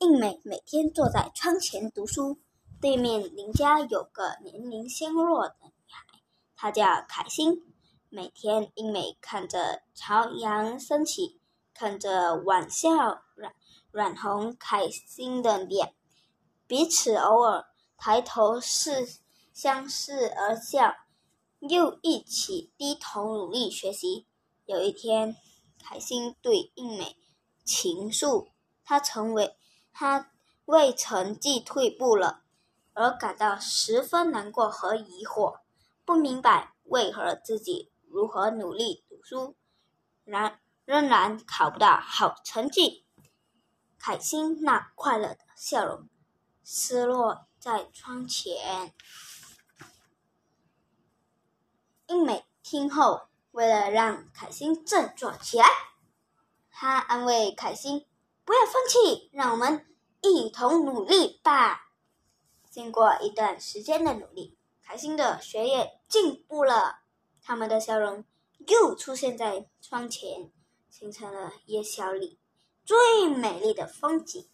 应美每天坐在窗前读书。对面邻家有个年龄纤弱的女孩，她叫凯欣。每天，英美看着朝阳升起，看着晚霞染染红凯欣的脸，彼此偶尔抬头视相视而笑，又一起低头努力学习。有一天，凯欣对英美倾诉，她成为他为成绩退步了。而感到十分难过和疑惑，不明白为何自己如何努力读书，然仍然考不到好成绩。凯欣那快乐的笑容，失落在窗前。英美听后，为了让凯欣振作起来，他安慰凯欣：“不要放弃，让我们一同努力吧。”经过一段时间的努力，开心的学业进步了，他们的笑容又出现在窗前，形成了夜校里最美丽的风景。